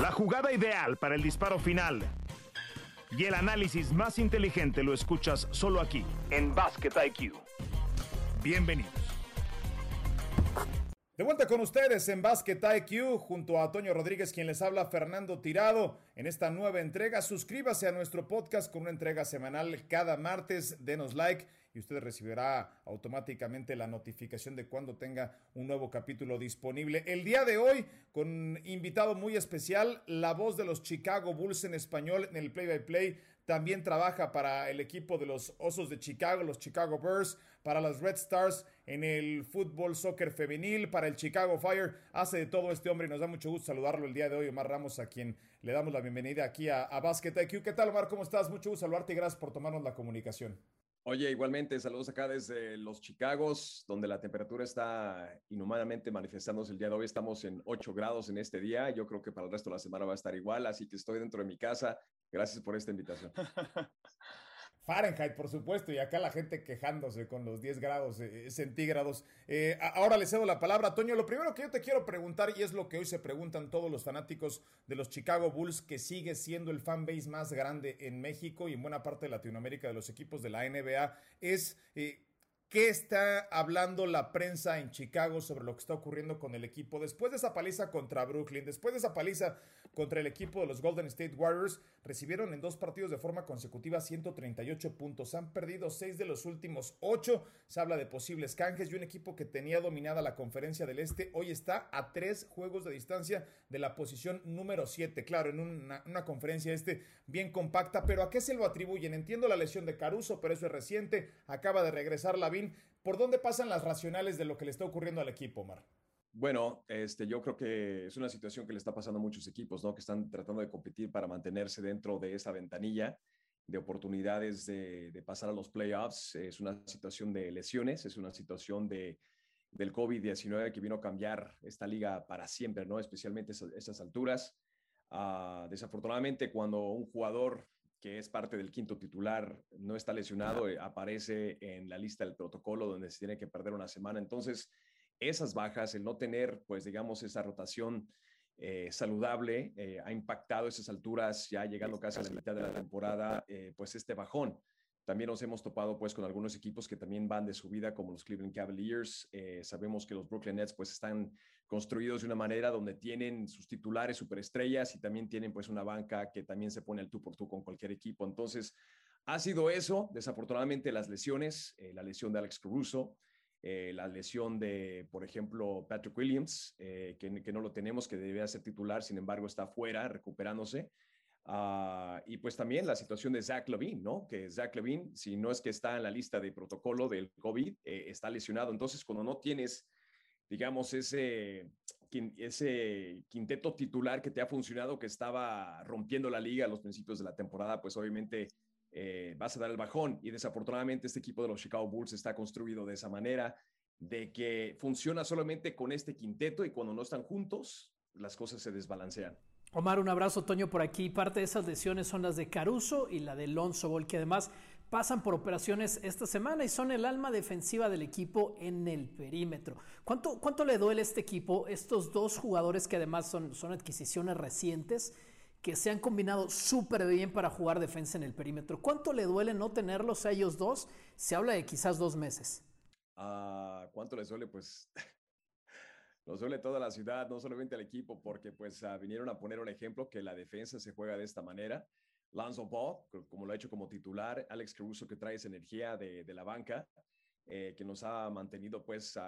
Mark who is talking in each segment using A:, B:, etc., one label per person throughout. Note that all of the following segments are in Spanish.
A: La jugada ideal para el disparo final y el análisis más inteligente lo escuchas solo aquí, en Basket IQ. Bienvenidos.
B: De vuelta con ustedes en Basket IQ, junto a Toño Rodríguez, quien les habla, Fernando Tirado, en esta nueva entrega. Suscríbase a nuestro podcast con una entrega semanal cada martes. Denos like y usted recibirá automáticamente la notificación de cuando tenga un nuevo capítulo disponible. El día de hoy, con invitado muy especial, la voz de los Chicago Bulls en español en el play-by-play. También trabaja para el equipo de los Osos de Chicago, los Chicago Bears, para las Red Stars en el fútbol soccer femenil, para el Chicago Fire. Hace de todo este hombre y nos da mucho gusto saludarlo el día de hoy, Omar Ramos, a quien le damos la bienvenida aquí a, a Basket IQ. ¿Qué tal, Omar? ¿Cómo estás? Mucho gusto saludarte y gracias por tomarnos la comunicación.
C: Oye, igualmente, saludos acá desde los Chicagos, donde la temperatura está inhumanamente manifestándose el día de hoy. Estamos en 8 grados en este día. Yo creo que para el resto de la semana va a estar igual, así que estoy dentro de mi casa. Gracias por esta invitación.
B: Fahrenheit, por supuesto, y acá la gente quejándose con los 10 grados eh, centígrados. Eh, ahora le cedo la palabra a Toño. Lo primero que yo te quiero preguntar, y es lo que hoy se preguntan todos los fanáticos de los Chicago Bulls, que sigue siendo el fanbase más grande en México y en buena parte de Latinoamérica de los equipos de la NBA, es eh, ¿Qué está hablando la prensa en Chicago sobre lo que está ocurriendo con el equipo? Después de esa paliza contra Brooklyn, después de esa paliza contra el equipo de los Golden State Warriors, recibieron en dos partidos de forma consecutiva 138 puntos. Han perdido seis de los últimos ocho. Se habla de posibles canjes y un equipo que tenía dominada la conferencia del Este hoy está a tres juegos de distancia de la posición número 7. Claro, en una, una conferencia este bien compacta, pero ¿a qué se lo atribuyen? Entiendo la lesión de Caruso, pero eso es reciente. Acaba de regresar la ¿Por dónde pasan las racionales de lo que le está ocurriendo al equipo, Omar?
C: Bueno, este, yo creo que es una situación que le está pasando a muchos equipos, ¿no? Que están tratando de competir para mantenerse dentro de esa ventanilla de oportunidades de, pasar a los playoffs. Es una situación de lesiones, es una situación de, del COVID-19 que vino a cambiar esta liga para siempre, ¿no? Especialmente a esas alturas. Ah, desafortunadamente, cuando un jugador que es parte del quinto titular, no está lesionado, eh, aparece en la lista del protocolo donde se tiene que perder una semana. Entonces, esas bajas, el no tener, pues, digamos, esa rotación eh, saludable, eh, ha impactado esas alturas, ya llegando casi a la mitad de la temporada, pues este bajón. También nos hemos topado pues con algunos equipos que también van de subida como los Cleveland Cavaliers. Eh, sabemos que los Brooklyn Nets pues están construidos de una manera donde tienen sus titulares superestrellas y también tienen pues una banca que también se pone al tú por tú con cualquier equipo. Entonces, ha sido eso. Desafortunadamente las lesiones, eh, la lesión de Alex Caruso, eh, la lesión de, por ejemplo, Patrick Williams, que, que, no lo tenemos, que debía ser titular, sin embargo está fuera, recuperándose. Ah, y pues también la situación de Zach Levine, ¿no? Que Zach Levine, si no es que está en la lista de protocolo del COVID, eh, está lesionado. Entonces, cuando no tienes, digamos, ese, ese quinteto titular que te ha funcionado, que estaba rompiendo la liga a los principios de la temporada, pues obviamente eh, vas a dar el bajón. Y desafortunadamente este equipo de los Chicago Bulls está construido de esa manera, de que funciona solamente con este quinteto y cuando no están juntos, las cosas se desbalancean.
D: Omar, un abrazo, Toño, por aquí. Parte de esas lesiones son las de Caruso y la de Lonzo Ball, que además pasan por operaciones esta semana y son el alma defensiva del equipo en el perímetro. ¿Cuánto, cuánto le duele a este equipo estos dos jugadores que además son, son adquisiciones recientes? Que se han combinado súper bien para jugar defensa en el perímetro. ¿Cuánto le duele no tenerlos a ellos dos? Se habla de quizás dos meses.
C: Uh, ¿Cuánto les duele? Pues nos duele toda la ciudad, no solamente al equipo, porque pues uh, vinieron a poner un ejemplo que la defensa se juega de esta manera. Lanzo Ball, como lo ha hecho como titular, Alex Caruso que trae esa energía de, de la banca, eh, que nos ha mantenido pues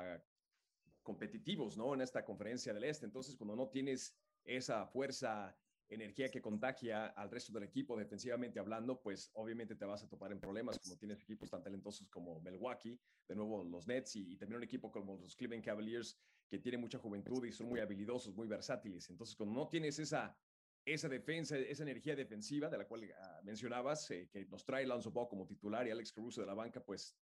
C: competitivos, ¿no? En esta conferencia del Este. Entonces, cuando no tienes esa fuerza energía que contagia al resto del equipo defensivamente hablando, pues obviamente te vas a topar en problemas como tienes equipos tan talentosos como Milwaukee, de nuevo los Nets y, también un equipo como los Cleveland Cavaliers que tiene mucha juventud y son muy habilidosos, muy versátiles. Entonces, cuando no tienes esa, esa defensa, esa energía defensiva de la cual ah, mencionabas, eh, que nos trae Lanzo Ball como titular y Alex Caruso de la banca, pues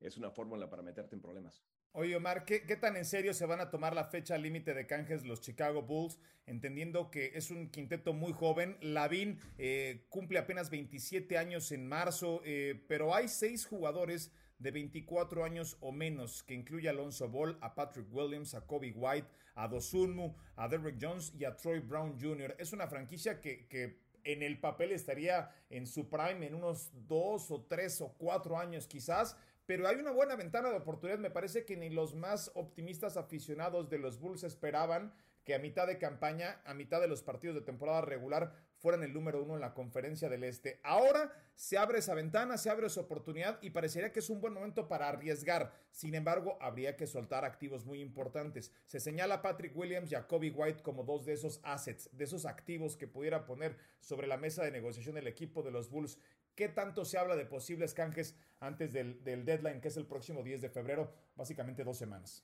C: es una fórmula para meterte en problemas.
B: Oye, Omar, ¿qué, tan en serio se van a tomar la fecha límite de canjes los Chicago Bulls? Entendiendo que es un quinteto muy joven. Lavin eh, cumple apenas 27 años en marzo, eh, pero hay seis jugadores de 24 años o menos, que incluye a Alonso Ball, a Patrick Williams, a Kobe White, a Dosunmu, a Derrick Jones y a Troy Brown Jr. Es una franquicia que, que en el papel estaría en su prime en unos dos o tres o cuatro años quizás, pero hay una buena ventana de oportunidad. Me parece que ni los más optimistas aficionados de los Bulls esperaban que a mitad de campaña, a mitad de los partidos de temporada regular, fueran el número uno en la conferencia del Este. Ahora se abre esa ventana, se abre esa oportunidad y parecería que es un buen momento para arriesgar. Sin embargo, habría que soltar activos muy importantes. Se señala a Patrick Williams y a Kobe White como dos de esos assets, de esos activos que pudiera poner sobre la mesa de negociación el equipo de los Bulls. ¿Qué tanto se habla de posibles canjes antes del, deadline, que es el próximo 10 de febrero? Básicamente dos semanas.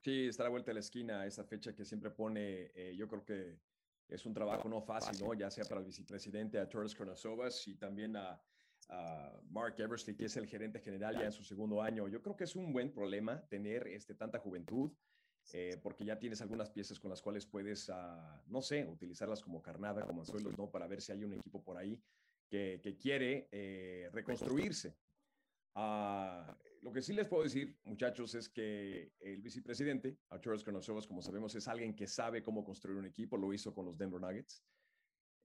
C: Sí, está a la vuelta de la esquina esa fecha que siempre pone, eh, yo creo que es un trabajo no fácil, ¿no? Ya sea para el vicepresidente, a Torres Konasovas y también a, Mark Eversley, que es el gerente general ya en su segundo año. Yo creo que es un buen problema tener este, tanta juventud, eh, porque ya tienes algunas piezas con las cuales puedes, ah, no sé, utilizarlas como carnada, como anzuelos, ¿no? Para ver si hay un equipo por ahí que, quiere eh, reconstruirse. Ah, lo que sí les puedo decir, muchachos, es que el vicepresidente, Arturos Carnosovas, como sabemos, es alguien que sabe cómo construir un equipo, lo hizo con los Denver Nuggets.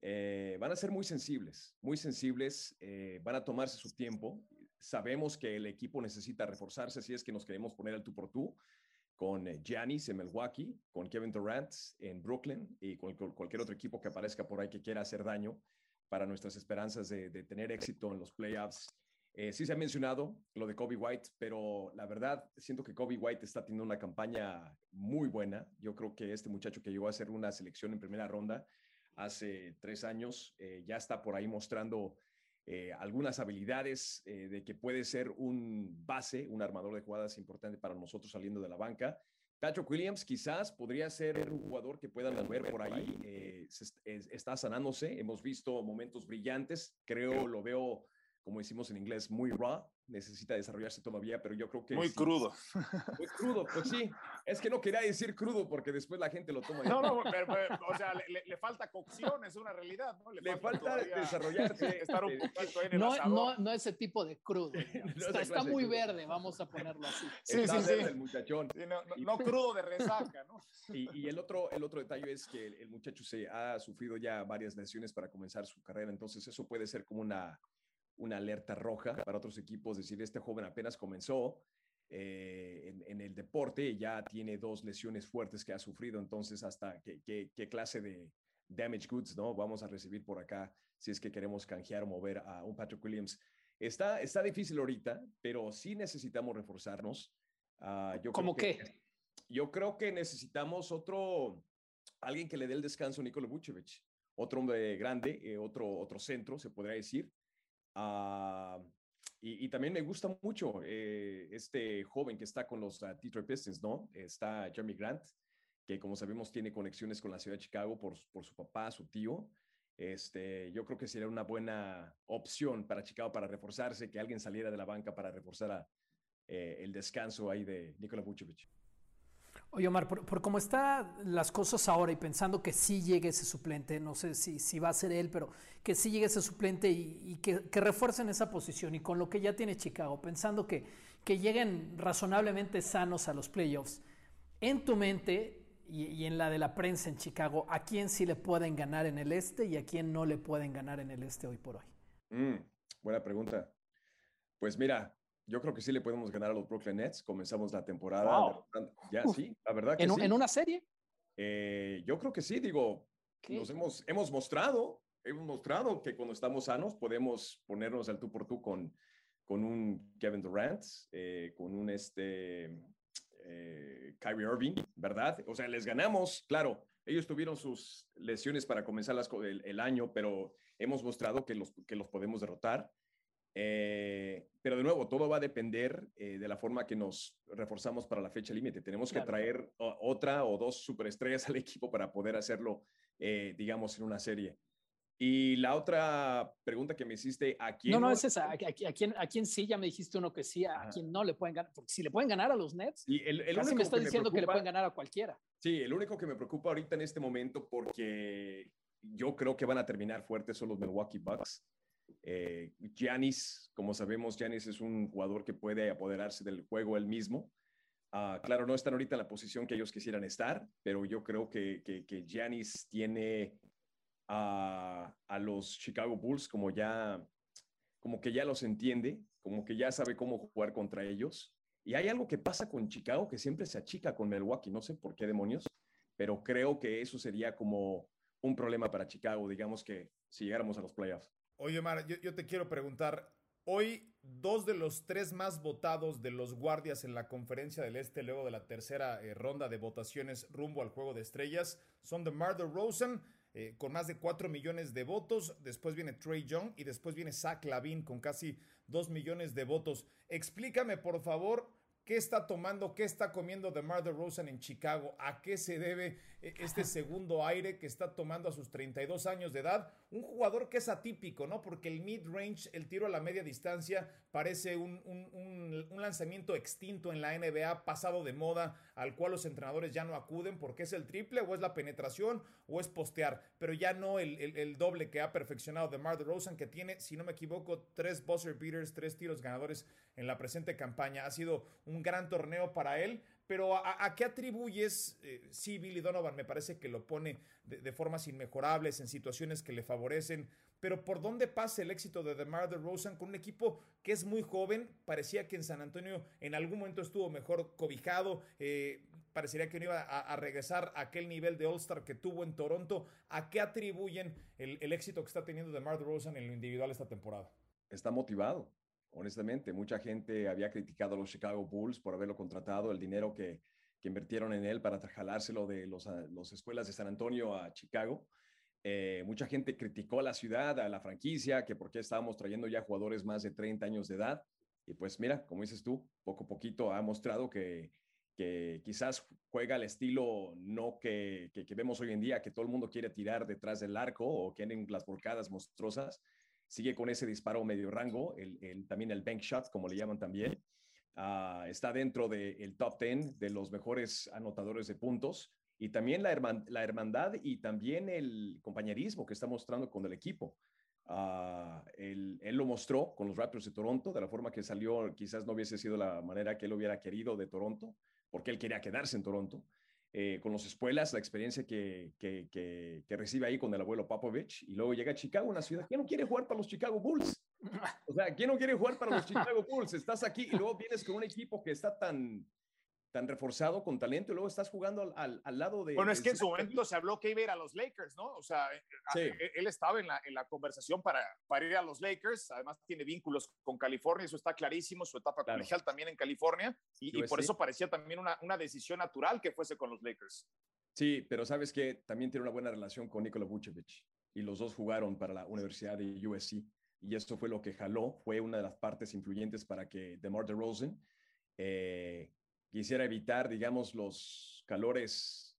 C: Eh, van a ser muy sensibles, muy sensibles, eh, van a tomarse su tiempo. Sabemos que el equipo necesita reforzarse si es que nos queremos poner al tú por tú con Giannis en Milwaukee, con Kevin Durant en Brooklyn y con, cualquier otro equipo que aparezca por ahí que quiera hacer daño para nuestras esperanzas de, de tener éxito en los playoffs eh, sí se ha mencionado lo de Kobe White, pero la verdad siento que Kobe White está teniendo una campaña muy buena. Yo creo que este muchacho que llegó a hacer una selección en primera ronda hace tres años eh, ya está por ahí mostrando eh, algunas habilidades de que puede ser un base, un armador de jugadas importante para nosotros saliendo de la banca. Patrick Williams quizás podría ser un jugador que puedan ver por ahí. está sanándose. Hemos visto momentos brillantes. Creo, lo veo como decimos en inglés, muy raw, necesita desarrollarse todavía, pero yo creo que...
E: Muy crudo.
C: Muy crudo, pues sí. Es que no quería decir crudo porque después la gente lo toma.
E: No, no, pero, o sea, le, falta cocción, es una realidad, ¿no?
C: Le, falta, desarrollarse.
E: Estar un poquito en el
D: no, no, no, ese tipo de crudo. está, muy verde, vamos a ponerlo así.
C: Sí, sí, sí. El muchachón.
E: no, crudo de resaca, ¿no?
C: Y, y, el, otro, el otro detalle es que el muchacho se ha sufrido ya varias lesiones para comenzar su carrera, entonces eso puede ser como una una alerta roja para otros equipos, decir, este joven apenas comenzó eh, en, el deporte ya tiene dos lesiones fuertes que ha sufrido, entonces hasta qué, qué, clase de damage goods no vamos a recibir por acá si es que queremos canjear o mover a un Patrick Williams. Está, está difícil ahorita, pero sí necesitamos reforzarnos. Uh, yo
D: ¿Cómo qué?
C: yo creo que necesitamos otro, alguien que le dé el descanso a Nikola Vucevic, otro hombre grande, eh, otro, otro centro, se podría decir, Ah, y, también me gusta mucho eh, este joven que está con los uh, Detroit Pistons, ¿no? Está Jeremy Grant, que como sabemos tiene conexiones con la ciudad de Chicago por, por su papá, su tío. Este, yo creo que sería una buena opción para Chicago para reforzarse, que alguien saliera de la banca para reforzar a, eh, el descanso ahí de Nikola Vucevic.
D: Oye, Omar, por, cómo están las cosas ahora y pensando que sí llegue ese suplente, no sé si, va a ser él, pero que sí llegue ese suplente y, que, refuercen esa posición y con lo que ya tiene Chicago, pensando que, que lleguen razonablemente sanos a los playoffs, en tu mente y, en la de la prensa en Chicago, ¿a quién sí le pueden ganar en el este y a quién no le pueden ganar en el este hoy por hoy?
C: Mm, buena pregunta. Pues mira, yo creo que sí le podemos ganar a los Brooklyn Nets. Comenzamos la temporada. Ya, sí, la verdad que
D: ¿En,
C: sí.
D: ¿En una serie?
C: Eh, yo creo que sí, digo, nos hemos, hemos mostrado, hemos mostrado que cuando estamos sanos podemos ponernos al tú por tú con, con un Kevin Durant, eh, con un este, eh, Kyrie Irving, ¿verdad? O sea, les ganamos, claro, ellos tuvieron sus lesiones para comenzar las, el, el, año, pero hemos mostrado que los, que los podemos derrotar. Eh, pero de nuevo, todo va a depender eh, de la forma que nos reforzamos para la fecha límite. Tenemos que traer otra o dos superestrellas al equipo para poder hacerlo, eh, digamos, en una serie. Y la otra pregunta que me hiciste, ¿a quién?
D: No, no, es esa. ¿A, quién, ¿A quién sí? Ya me dijiste uno que sí, ¿a quién no le pueden ganar? Porque si le pueden ganar a los Nets,
C: y el, el
D: casi me está diciendo que le pueden ganar a cualquiera.
C: Sí, el único que me preocupa ahorita en este momento, porque yo creo que van a terminar fuertes son los Milwaukee Bucks. Eh, Giannis, como sabemos, Giannis es un jugador que puede apoderarse del juego él mismo. Ah, claro, no están ahorita en la posición que ellos quisieran estar, pero yo creo que, que, Giannis tiene a, a, los Chicago Bulls como ya, como que ya los entiende, como que ya sabe cómo jugar contra ellos. Y hay algo que pasa con Chicago que siempre se achica con Milwaukee, no sé por qué demonios, pero creo que eso sería como un problema para Chicago, digamos que si llegáramos a los playoffs.
B: Oye, Mar, yo, te quiero preguntar, Hoy, dos de los tres más votados de los guardias en la conferencia del Este, luego de la tercera eh, ronda de votaciones rumbo al juego de estrellas, son de Marder Rosen, eh, con más de 4 millones de votos. Después viene Trey Young y después viene Zach Lavin con casi 2 millones de votos. Explícame, por favor, ¿Qué está tomando, qué está comiendo DeMar DeRozan en Chicago? ¿A qué se debe este segundo aire que está tomando a sus 32 años de edad? Un jugador que es atípico, ¿no? Porque el mid-range, el tiro a la media distancia, parece un, lanzamiento extinto en la NBA, pasado de moda, al cual los entrenadores ya no acuden porque es el triple o es la penetración o es postear, pero ya no el, doble que ha perfeccionado DeMar DeRozan, que tiene, si no me equivoco, tres buzzer beaters, tres tiros ganadores en la presente campaña. Ha sido un gran torneo para él, pero ¿a, qué atribuyes? Eh, sí, Billy Donovan me parece que lo pone de, formas inmejorables, en situaciones que le favorecen, pero ¿por dónde pasa el éxito de DeMar DeRozan con un equipo que es muy joven? Parecía que en San Antonio en algún momento estuvo mejor cobijado, eh, parecería que no iba a, regresar a aquel nivel de All-Star que tuvo en Toronto. ¿A qué atribuyen el, el éxito que está teniendo DeMar DeRozan en lo individual esta temporada?
C: Está motivado honestamente. Mucha gente había criticado a los Chicago Bulls por haberlo contratado, el dinero que, invirtieron en él para jalárselo de las los escuelas de San Antonio a Chicago. Eh, mucha gente criticó a la ciudad, a la franquicia, que por qué estábamos trayendo ya jugadores más de 30 años de edad. Y pues mira, como dices tú, poco a poquito ha mostrado que, que quizás juega el estilo no que, que, que, vemos hoy en día, que todo el mundo quiere tirar detrás del arco o quieren las volcadas monstruosas, sigue con ese disparo medio rango, el, también el bank shot, como le llaman también. Ah, está dentro del top 10 de los mejores anotadores de puntos y también la, la hermandad y también el compañerismo que está mostrando con el equipo. Ah, él, él, lo mostró con los Raptors de Toronto, de la forma que salió, quizás no hubiese sido la manera que él hubiera querido de Toronto, porque él quería quedarse en Toronto. Eh, con los espuelas, la experiencia que, que, que, recibe ahí con el abuelo Popovich, y luego llega a Chicago, una ciudad. ¿Quién no quiere jugar para los Chicago Bulls? O sea, ¿quién no quiere jugar para los Chicago Bulls? Estás aquí y luego vienes con un equipo que está tan, tan reforzado con talento y luego estás jugando al, al, lado de...
E: Bueno, es que en su momento se habló que iba a ir a los Lakers, ¿no? O sea, eh, eh, él estaba en la, en la conversación para, para, ir a los Lakers, además tiene vínculos con California, eso está clarísimo, su etapa colegial también en California, y, por eso parecía también una, una, decisión natural que fuese con los Lakers.
C: Sí, pero sabes que también tiene una buena relación con Nikola Vucevic, y los dos jugaron para la Universidad de USC, y esto fue lo que jaló, fue una de las partes influyentes para que DeMar DeRozan eh, quisiera evitar, digamos, los calores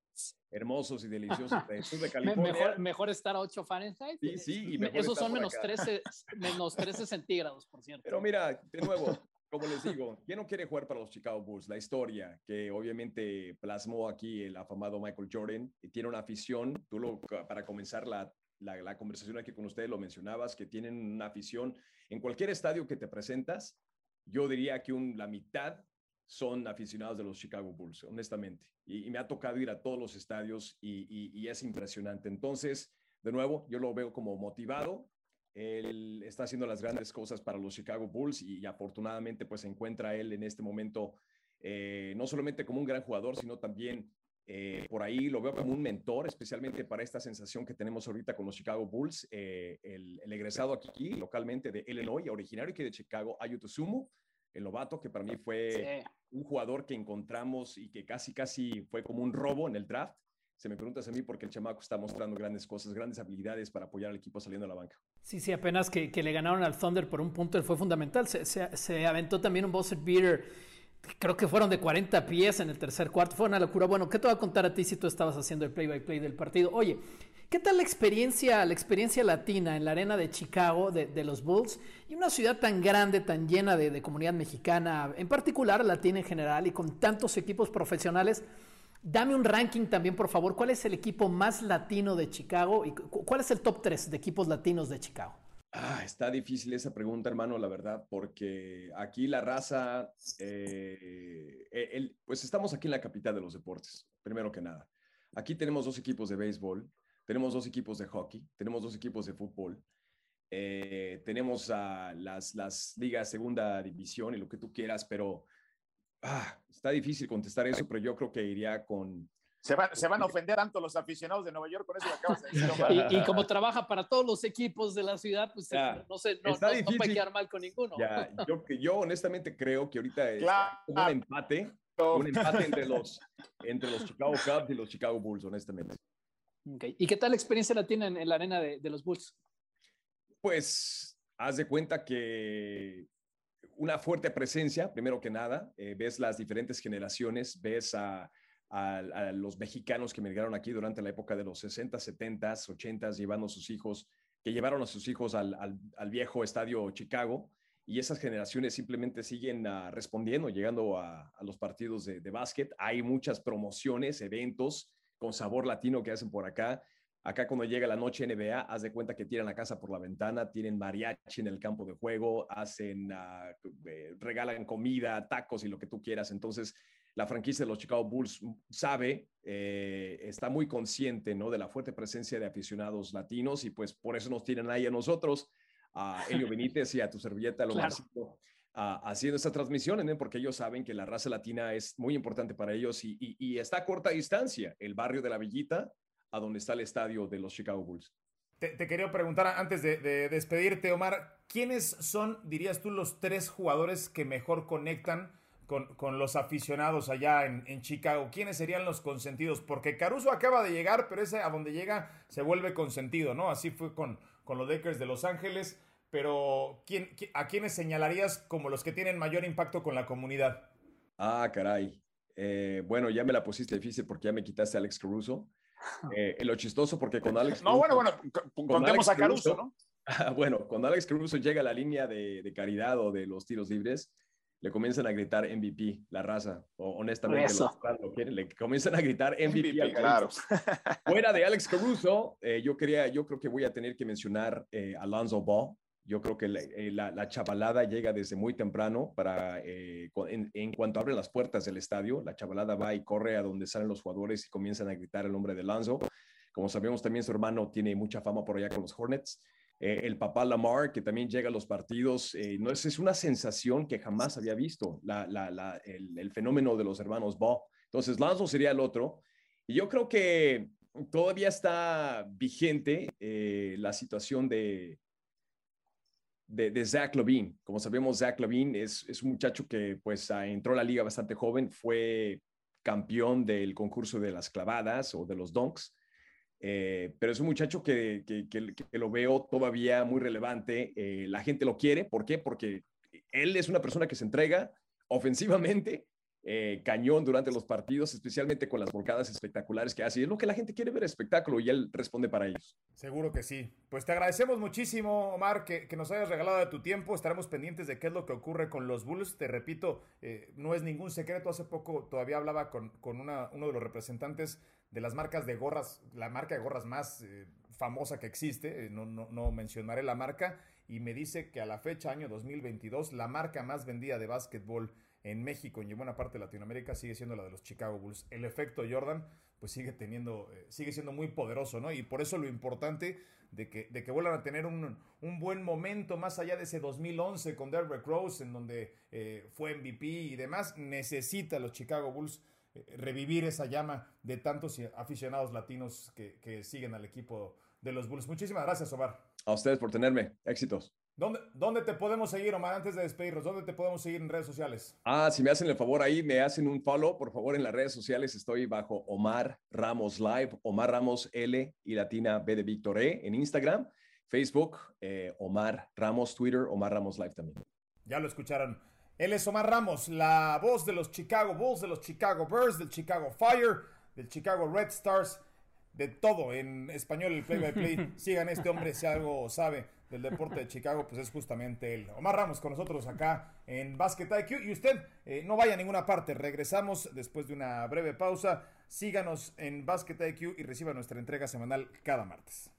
C: hermosos y deliciosos de, de California.
D: Mejor, mejor, estar a 8 Fahrenheit.
C: Sí, sí.
D: Y Esos son menos 13, menos 13 centígrados, por cierto.
C: Pero mira, de nuevo, como les digo, ¿quién no quiere jugar para los Chicago Bulls? La historia que obviamente plasmó aquí el afamado Michael Jordan y tiene una afición, tú lo, para comenzar la, la, la conversación aquí con ustedes lo mencionabas, que tienen una afición en cualquier estadio que te presentas, yo diría que un, la mitad son aficionados de los Chicago Bulls, honestamente. Y, me ha tocado ir a todos los estadios y, es impresionante. Entonces, de nuevo, yo lo veo como motivado. Él está haciendo las grandes cosas para los Chicago Bulls y, afortunadamente pues se encuentra él en este momento eh, no solamente como un gran jugador, sino también eh, por ahí lo veo como un mentor, especialmente para esta sensación que tenemos ahorita con los Chicago Bulls. Eh, el, egresado aquí localmente de Illinois, originario aquí de Chicago, Ayu Sumo, el novato, que para mí fue un jugador que encontramos y que casi, casi fue como un robo en el draft. Se me preguntas a mí porque el chamaco está mostrando grandes cosas, grandes habilidades para apoyar al equipo saliendo a la banca.
D: Sí, sí, apenas que, le ganaron al Thunder por un punto, él fue fundamental. Se, se, aventó también un buzzer beater, creo que fueron de 40 pies en el tercer cuarto. Fue una locura. Bueno, ¿qué te voy a contar a ti si tú estabas haciendo el play-by-play -play del partido? Oye, ¿Qué tal la experiencia, la experiencia latina en la arena de Chicago de, los Bulls y una ciudad tan grande, tan llena de, comunidad mexicana, en particular latina en general y con tantos equipos profesionales? Dame un ranking también, por favor. ¿Cuál es el equipo más latino de Chicago y cuál es el top 3 de equipos latinos de Chicago?
C: Ah, está difícil esa pregunta, hermano, la verdad, porque aquí la raza, eh, e, pues estamos aquí en la capital de los deportes, primero que nada. Aquí tenemos dos equipos de béisbol, tenemos dos equipos de hockey, tenemos dos equipos de fútbol, eh, tenemos a las, las ligas segunda división y lo que tú quieras, pero ah, está difícil contestar eso, pero yo creo que iría con,
E: se, van a ofender tanto los aficionados de Nueva York con eso que acabas de decir.
D: Y, como trabaja para todos los equipos de la ciudad, pues no, sé, no, no, puede quedar mal con ninguno.
C: yo, yo honestamente creo que ahorita es un empate, un empate entre los, entre los Chicago Cubs y los Chicago Bulls, honestamente.
D: ¿Y qué tal experiencia la tienen en la arena de, los Bulls?
C: Pues haz de cuenta que una fuerte presencia, primero que nada, eh, ves las diferentes generaciones, ves a los mexicanos que migraron aquí durante la época de los 60, 70, 80, llevando a sus hijos, que llevaron a sus hijos al, viejo estadio Chicago. Y esas generaciones simplemente siguen uh, respondiendo, llegando a, los partidos de, de básquet. Hay muchas promociones, eventos con sabor latino que hacen por acá. Acá cuando llega la noche NBA, haz de cuenta que tiran la casa por la ventana, tienen mariachi en el campo de juego, hacen, uh, regalan comida, tacos y lo que tú quieras. Entonces, la franquicia de los Chicago Bulls sabe, eh, está muy consciente ¿no? de la fuerte presencia de aficionados latinos y pues por eso nos tienen ahí a nosotros, a Elio Benítez y a tu servilleta, lo claro. Haciendo esta transmisión, ¿no? porque ellos saben que la raza latina es muy importante para ellos y, está a corta distancia, el barrio de la Villita, a donde está el estadio de los Chicago Bulls.
B: Te, quería preguntar antes de, de, despedirte, Omar, ¿quiénes son, dirías tú, los tres jugadores que mejor conectan con, los aficionados allá en, Chicago? ¿Quiénes serían los consentidos? Porque Caruso acaba de llegar, pero ese a donde llega se vuelve consentido, ¿no? Así fue con, con los Lakers de Los Ángeles. Pero ¿quién, ¿a quiénes señalarías como los que tienen mayor impacto con la comunidad?
C: Ah, caray. Eh, bueno, ya me la pusiste difícil porque ya me quitaste a Alex Caruso. Eh, lo chistoso porque con Alex.
E: No, bueno, bueno, contemos a Caruso, ¿no?
C: bueno, cuando Alex Caruso llega a la línea de, de caridad o de los tiros libres, le comienzan a gritar MVP, la raza, o honestamente, le comienzan a gritar MVP, claro. Fuera de Alex Caruso, eh, yo, quería, yo creo que voy a tener que mencionar eh, Alonso Ball. Yo creo que la, eh, la, chavalada llega desde muy temprano para, en, en, cuanto abren las puertas del estadio, la chavalada va y corre a donde salen los jugadores y comienzan a gritar el nombre de Alonso. Como sabemos, también su hermano tiene mucha fama por allá con los Hornets. Eh, el papá Lamar, que también llega a los partidos. Eh, no, es, es una sensación que jamás había visto, el, fenómeno de los hermanos Ball. Entonces, Lanzo sería el otro. Y yo creo que todavía está vigente eh, la situación de, de, Zach Levine. Como sabemos, Zach Levine es, es un muchacho que pues entró a la liga bastante joven, fue campeón del concurso de las clavadas o de los donks. Eh, pero es un muchacho que, que, lo veo todavía muy relevante. Eh, la gente lo quiere. ¿Por qué? Porque él es una persona que se entrega ofensivamente, eh, cañón durante los partidos, especialmente con las volcadas espectaculares que hace. es lo que la gente quiere ver espectáculo y él responde para ellos.
B: Seguro que sí. Pues te agradecemos muchísimo, Omar, que, nos hayas regalado de tu tiempo. Estaremos pendientes de qué es lo que ocurre con los Bulls. Te repito, no es ningún secreto. Hace poco todavía hablaba con, con una, uno de los representantes de las marcas de gorras, la marca de gorras más eh, famosa que existe, eh, no, no, mencionaré la marca, y me dice que a la fecha, año 2022, la marca más vendida de básquetbol en México y en buena parte de Latinoamérica sigue siendo la de los Chicago Bulls. El efecto Jordan, pues sigue teniendo, eh, sigue siendo muy poderoso, ¿no? Y por eso lo importante de que, que vuelvan a tener un, buen momento más allá de ese 2011 con Derrick Rose, en donde fue MVP y demás, necesita los Chicago Bulls revivir esa llama de tantos aficionados latinos que, siguen al equipo de los Bulls. Muchísimas gracias, Omar.
C: A ustedes por tenerme. Éxitos.
B: ¿Dónde, ¿Dónde, te podemos seguir, Omar, antes de despedirnos? ¿Dónde te podemos seguir en redes sociales?
C: Ah, si me hacen el favor ahí, me hacen un follow, por favor, en las redes sociales. Estoy bajo Omar Ramos Live, Omar Ramos L y Latina B de Víctor E en Instagram, Facebook, eh, Omar Ramos, Twitter, Omar Ramos Live también.
B: Ya lo escucharon. Él es Omar Ramos, la voz de los Chicago Bulls, de los Chicago Bears, del Chicago Fire, del Chicago Red Stars, de todo en español el play by play. Sigan este hombre si algo sabe del deporte de Chicago, pues es justamente él. Omar Ramos con nosotros acá en Basket IQ. Y usted eh, no vaya a ninguna parte. Regresamos después de una breve pausa. Síganos en Basket IQ y reciba nuestra entrega semanal cada martes.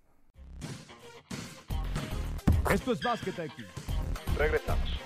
A: Esto es Basket IQ.
E: Regresamos.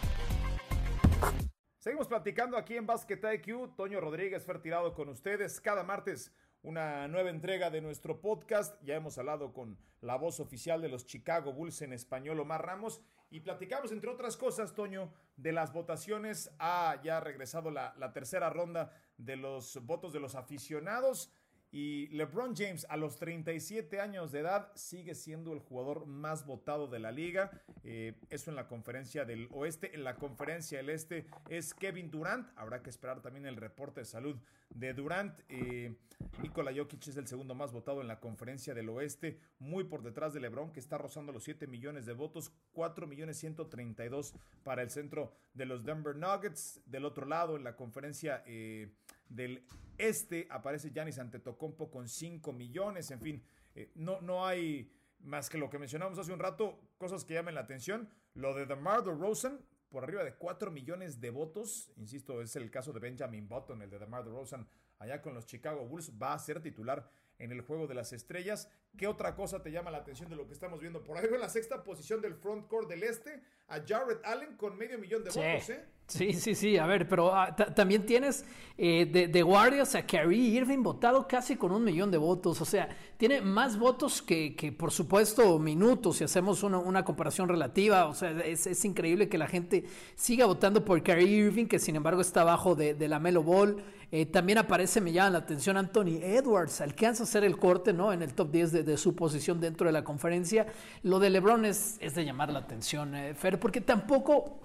B: Seguimos platicando aquí en Basket IQ. Toño Rodríguez fue tirado con ustedes cada martes una nueva entrega de nuestro podcast. Ya hemos hablado con la voz oficial de los Chicago Bulls en español, Omar Ramos, y platicamos, entre otras cosas, Toño, de las votaciones. Ha ya regresado la, la tercera ronda de los votos de los aficionados. Y LeBron James, a los 37 años de edad, sigue siendo el jugador más votado de la liga. Eh, eso en la conferencia del oeste. En la conferencia del este es Kevin Durant. Habrá que esperar también el reporte de salud de Durant. Eh, Nikola Jokic es el segundo más votado en la conferencia del oeste, muy por detrás de LeBron, que está rozando los 7 millones de votos, 4 millones 132 para el centro de los Denver Nuggets. Del otro lado, en la conferencia eh, del este aparece Giannis Antetokounmpo con 5 millones. En fin, eh, no, no hay más que lo que mencionamos hace un rato, cosas que llamen la atención. Lo de DeMar DeRozan, por arriba de 4 millones de votos. Insisto, es el caso de Benjamin Button, el de DeMar DeRozan, allá con los Chicago Bulls. Va a ser titular en el juego de las estrellas. ¿Qué otra cosa te llama la atención de lo que estamos viendo? Por ahí en la sexta posición del frontcourt del este, a Jared Allen con medio millón de votos, ¿eh?
D: Sí, sí, sí, a ver, pero ah, también tienes eh, de, de, Guardias a Kyrie Irving votado casi con un millón de votos, o sea, tiene más votos que, que por supuesto, minutos, si hacemos una, una comparación relativa, o sea, es, es, increíble que la gente siga votando por Kyrie Irving, que sin embargo está abajo de, de la Melo Ball, eh, también aparece, me llama la atención, Anthony Edwards, alcanza a hacer el corte, ¿no? En el top 10 de, de su posición dentro de la conferencia, lo de LeBron es, es de llamar la atención, eh, Fer, porque tampoco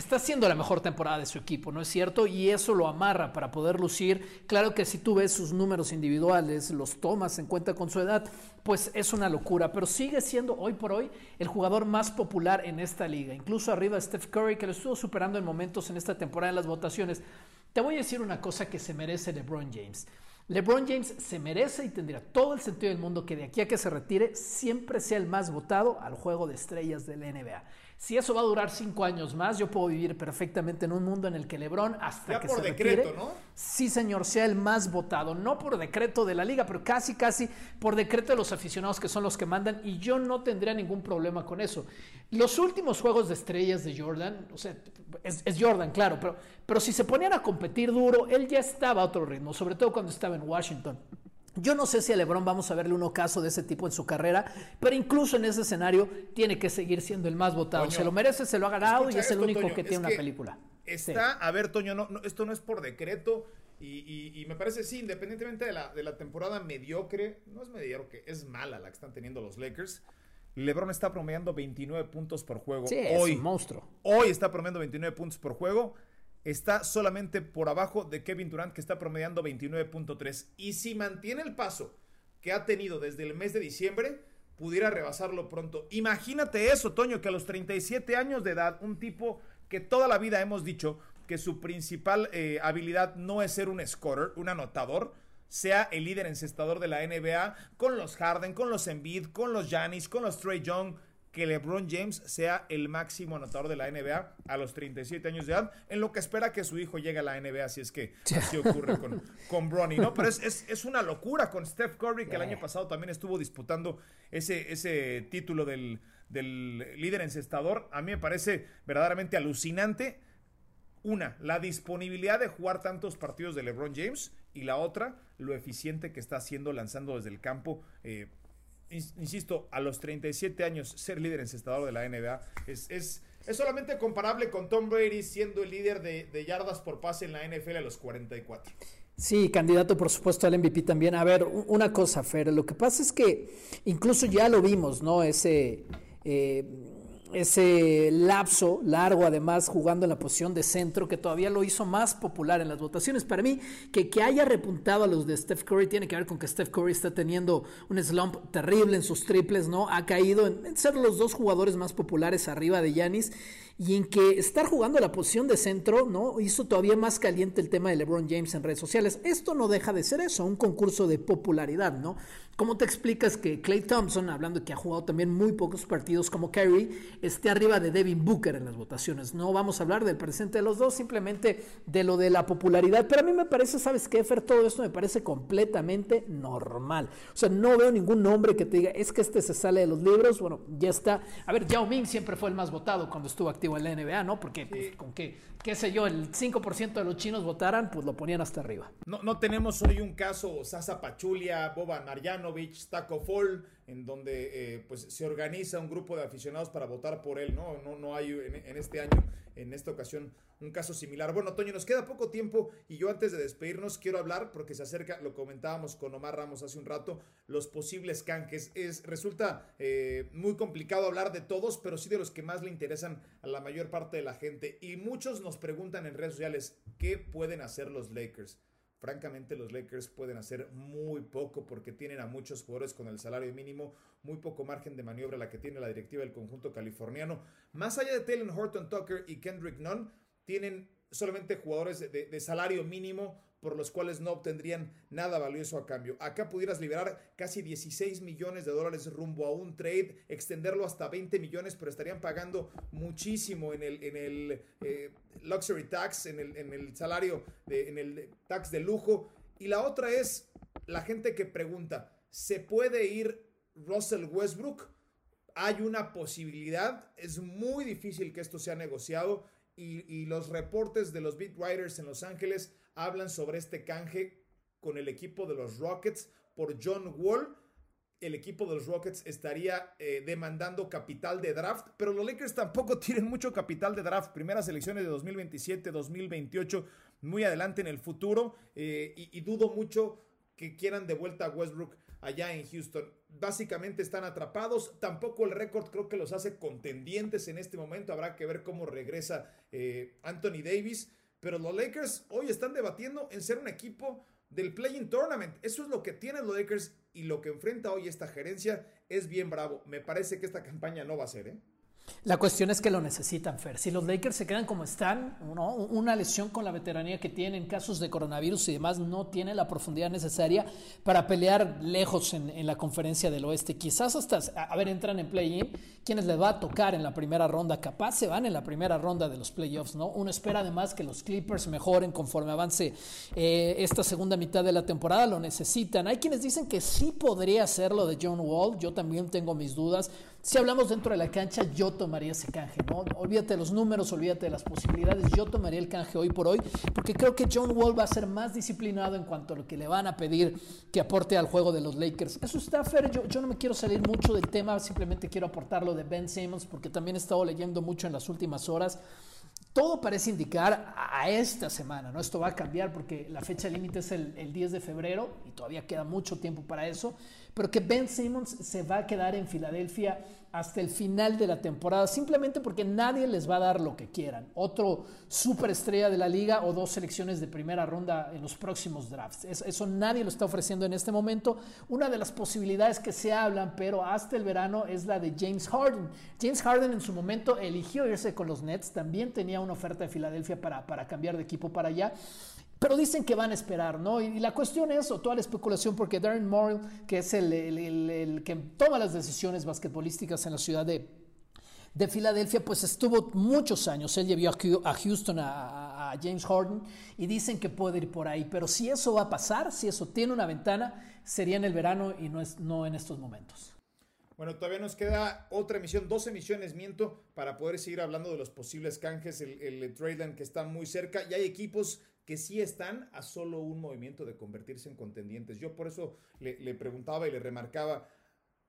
D: está haciendo la mejor temporada de su equipo, ¿no es cierto? Y eso lo amarra para poder lucir. Claro que si tú ves sus números individuales, los tomas en cuenta con su edad, pues es una locura, pero sigue siendo hoy por hoy el jugador más popular en esta liga, incluso arriba Steph Curry, que lo estuvo superando en momentos en esta temporada en las votaciones. Te voy a decir una cosa que se merece LeBron James. LeBron James se merece y tendría todo el sentido del mundo que de aquí a que se retire siempre sea el más votado al juego de estrellas de la NBA. Si eso va a durar cinco años más, yo puedo vivir perfectamente en un mundo en el que LeBron, hasta
B: ya
D: que
B: por
D: se
B: decreto,
D: retire,
B: ¿no?
D: sí señor, sea el más votado, no por decreto de la liga, pero casi, casi por decreto de los aficionados que son los que mandan, y yo no tendría ningún problema con eso. Los últimos juegos de estrellas de Jordan, o sea, es, es Jordan, claro, pero, pero si se ponían a competir duro, él ya estaba a otro ritmo, sobre todo cuando estaba en Washington. Yo no sé si a LeBron vamos a verle un ocaso de ese tipo en su carrera, pero incluso en ese escenario tiene que seguir siendo el más votado.
B: Toño,
D: se lo merece, se lo ha ganado y es
B: esto,
D: el único
B: Toño,
D: que tiene
B: que
D: una película.
B: Está, sí. a ver, Toño, no, no, esto no es por decreto y, y, y, me parece, sí, independientemente de la, de la temporada mediocre, no es mediocre, es mala la que están teniendo los Lakers. LeBron está promediando 29 puntos por juego.
D: Sí,
B: hoy,
D: es un monstruo.
B: Hoy está promediando 29 puntos por juego. Está solamente por abajo de Kevin Durant, que está promediando 29.3. Y si mantiene el paso que ha tenido desde el mes de diciembre, pudiera rebasarlo pronto. Imagínate eso, Toño, que a los 37 años de edad, un tipo que toda la vida hemos dicho que su principal eh, habilidad no es ser un scorer, un anotador, sea el líder encestador de la NBA, con los Harden, con los Embiid, con los Giannis, con los Trey Young, que LeBron James sea el máximo anotador de la NBA a los 37 años de edad, en lo que espera que su hijo llegue a la NBA, si es que así ocurre con, con Bronny, ¿no? Pero es, es, es, una locura con Steph Curry, que el año pasado también estuvo disputando ese, ese título del, del líder encestador. A mí me parece verdaderamente alucinante. Una, la disponibilidad de jugar tantos partidos de LeBron James y la otra, lo eficiente que está haciendo lanzando desde el campo. Eh, insisto, a los 37 años ser líder encestador de la NBA es, es, es, solamente comparable con Tom Brady siendo el líder de, yardas por pase en la NFL a los 44.
D: Sí, candidato por supuesto al MVP también. A ver, una cosa, Fer, lo que pasa es que incluso ya lo vimos, ¿no? Ese... Eh, ese lapso largo, además jugando en la posición de centro, que todavía lo hizo más popular en las votaciones. Para mí, que, que haya repuntado a los de Steph Curry tiene que ver con que Steph Curry está teniendo un slump terrible en sus triples, ¿no? Ha caído en, en ser los dos jugadores más populares arriba de Yanis. y en que estar jugando la posición de centro, ¿no? Hizo todavía más caliente el tema de LeBron James en redes sociales. Esto no deja de ser eso, un concurso de popularidad, ¿no? ¿Cómo te explicas que Clay Thompson, hablando de que ha jugado también muy pocos partidos como Kerry, esté arriba de Devin Booker en las votaciones? No vamos a hablar del presente de los dos, simplemente de lo de la popularidad. Pero a mí me parece, ¿sabes qué, Fer? Todo esto me parece completamente normal. O sea, no veo ningún nombre que te diga, es que este se sale de los libros. Bueno, ya está. A ver, Yao Ming siempre fue el más votado cuando estuvo activo en la NBA, ¿no? Porque pues, con que, qué sé yo, el 5% de los chinos votaran, pues lo ponían hasta arriba.
B: No, no tenemos hoy un caso Sasa Pachulia, Boba Mariano Taco Fall, en donde eh, pues se organiza un grupo de aficionados para votar por él, ¿no? No, no hay en, este año, en esta ocasión, un caso similar. Bueno, Toño, nos queda poco tiempo y yo antes de despedirnos quiero hablar, porque se acerca, lo comentábamos con Omar Ramos hace un rato, los posibles canjes. Es, resulta eh, muy complicado hablar de todos, pero sí de los que más le interesan a la mayor parte de la gente. Y muchos nos preguntan en redes sociales, ¿qué pueden hacer los Lakers? Francamente, los Lakers pueden hacer muy poco porque tienen a muchos jugadores con el salario mínimo, muy poco margen de maniobra la que tiene la directiva del conjunto californiano. Más allá de Taylor Horton Tucker y Kendrick Nunn, tienen solamente jugadores de, salario mínimo por los cuales no obtendrían nada valioso a cambio. Acá pudieras liberar casi 16 millones de dólares rumbo a un trade, extenderlo hasta 20 millones, pero estarían pagando muchísimo en el, en el eh, luxury tax, en el, en el salario, en el tax de lujo. Y la otra es la gente que pregunta, ¿se puede ir Russell Westbrook? Hay una posibilidad, es muy difícil que esto sea negociado y, los reportes de los beat writers en Los Ángeles hablan sobre este canje con el equipo de los Rockets por John Wall. El equipo de los Rockets estaría eh, demandando capital de draft, pero los Lakers tampoco tienen mucho capital de draft. Primeras elecciones de 2027, 2028, muy adelante en el futuro, eh, y, dudo mucho que quieran de vuelta a Westbrook allá en Houston. Básicamente están atrapados. Tampoco el récord creo que los hace contendientes en este momento. Habrá que ver cómo regresa eh, Anthony Davis. Pero los Lakers hoy están debatiendo en ser un equipo del Playing Tournament. Eso es lo que tienen los Lakers y lo que enfrenta hoy esta gerencia es bien bravo. Me parece que esta campaña no va a ser, ¿eh?
D: La cuestión es que lo necesitan, Fer. Si los Lakers se quedan como están, una lesión con la veteranía que tienen, casos de coronavirus y demás, no tiene la profundidad necesaria para pelear lejos en, la conferencia del oeste. Quizás hasta, a ver, entran en play-in, quienes les va a tocar en la primera ronda, capaz se van en la primera ronda de los playoffs, ¿no? Uno espera además que los Clippers mejoren conforme avance eh, esta segunda mitad de la temporada, lo necesitan. Hay quienes dicen que sí podría ser lo de John Wall, yo también tengo mis dudas. Si hablamos dentro de la cancha, yo tomaría ese canje, ¿no? Olvídate de los números, olvídate de las posibilidades, yo tomaría el canje hoy por hoy, porque creo que John Wall va a ser más disciplinado en cuanto a lo que le van a pedir que aporte al juego de los Lakers. Eso está fair, yo, yo no me quiero salir mucho del tema, simplemente quiero aportar lo de Ben Simmons, porque también he estado leyendo mucho en las últimas horas. Todo parece indicar a esta semana, ¿no? Esto va a cambiar porque la fecha límite es el, el 10 de febrero y todavía queda mucho tiempo para eso pero que Ben Simmons se va a quedar en Filadelfia hasta el final de la temporada, simplemente porque nadie les va a dar lo que quieran. Otro superestrella de la liga o dos selecciones de primera ronda en los próximos drafts. Eso, nadie lo está ofreciendo en este momento. Una de las posibilidades que se hablan, pero hasta el verano, es la de James Harden. James Harden en su momento eligió irse con los Nets, también tenía una oferta de Filadelfia para, para cambiar de equipo para allá. Pero dicen que van a esperar, ¿no? Y, la cuestión es, o toda la especulación, porque Darren Morrill, que es el, que toma las decisiones basquetbolísticas en la ciudad de, de Filadelfia, pues estuvo muchos años. Él llevó a Houston a, James Harden y dicen que puede ir por ahí. Pero si eso va a pasar, si eso tiene una ventana, sería en el verano y no, es, no en estos momentos.
B: Bueno, todavía nos queda otra emisión, dos emisiones, miento, para poder seguir hablando de los posibles canjes, el, el trade que está muy cerca. Y hay equipos que sí están a solo un movimiento de convertirse en contendientes. Yo por eso le, preguntaba y le remarcaba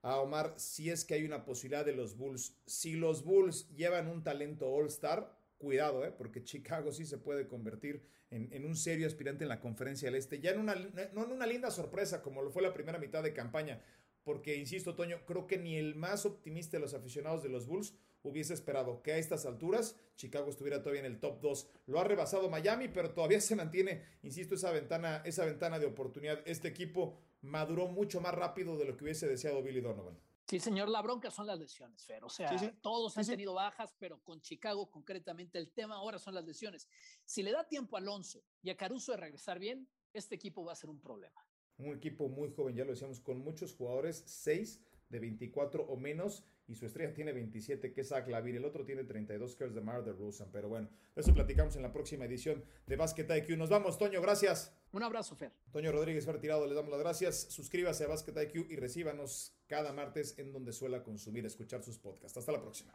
B: a Omar si es que hay una posibilidad de los Bulls. Si los Bulls llevan un talento all-star, cuidado, ¿eh? porque Chicago sí se puede convertir en, un serio aspirante en la conferencia del Este. Ya en una, no en una linda sorpresa como lo fue la primera mitad de campaña, porque, insisto, Toño, creo que ni el más optimista de los aficionados de los Bulls hubiese esperado que a estas alturas Chicago estuviera todavía en el top 2. Lo ha rebasado Miami, pero todavía se mantiene, insisto, esa ventana, esa ventana de oportunidad. Este equipo maduró mucho más rápido de lo que hubiese deseado Billy Donovan.
D: Sí, señor, la bronca son las lesiones, Fer. O sea, todos han tenido bajas, pero con Chicago concretamente el tema ahora son las lesiones. Si le da tiempo a Alonso y a Caruso de regresar bien, este equipo va a ser un problema.
B: Un equipo muy joven, ya lo decíamos, con muchos jugadores, seis de 24 o menos, y su estrella tiene 27, que es Zach Lavin. El otro tiene 32, que es de Mar de Rosen. Pero bueno, de eso platicamos en la próxima edición de Basket IQ. Nos vamos, Toño, gracias.
D: Un abrazo, Fer.
B: Toño Rodríguez, Fer Tirado, les damos las gracias. Suscríbase a Basket IQ y recíbanos cada martes en donde suela consumir, escuchar sus podcasts. Hasta la próxima.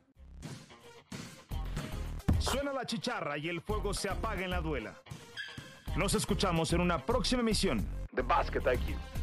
A: Suena la chicharra y el fuego se apaga en la duela. Nos escuchamos en una próxima emisión de Basket IQ.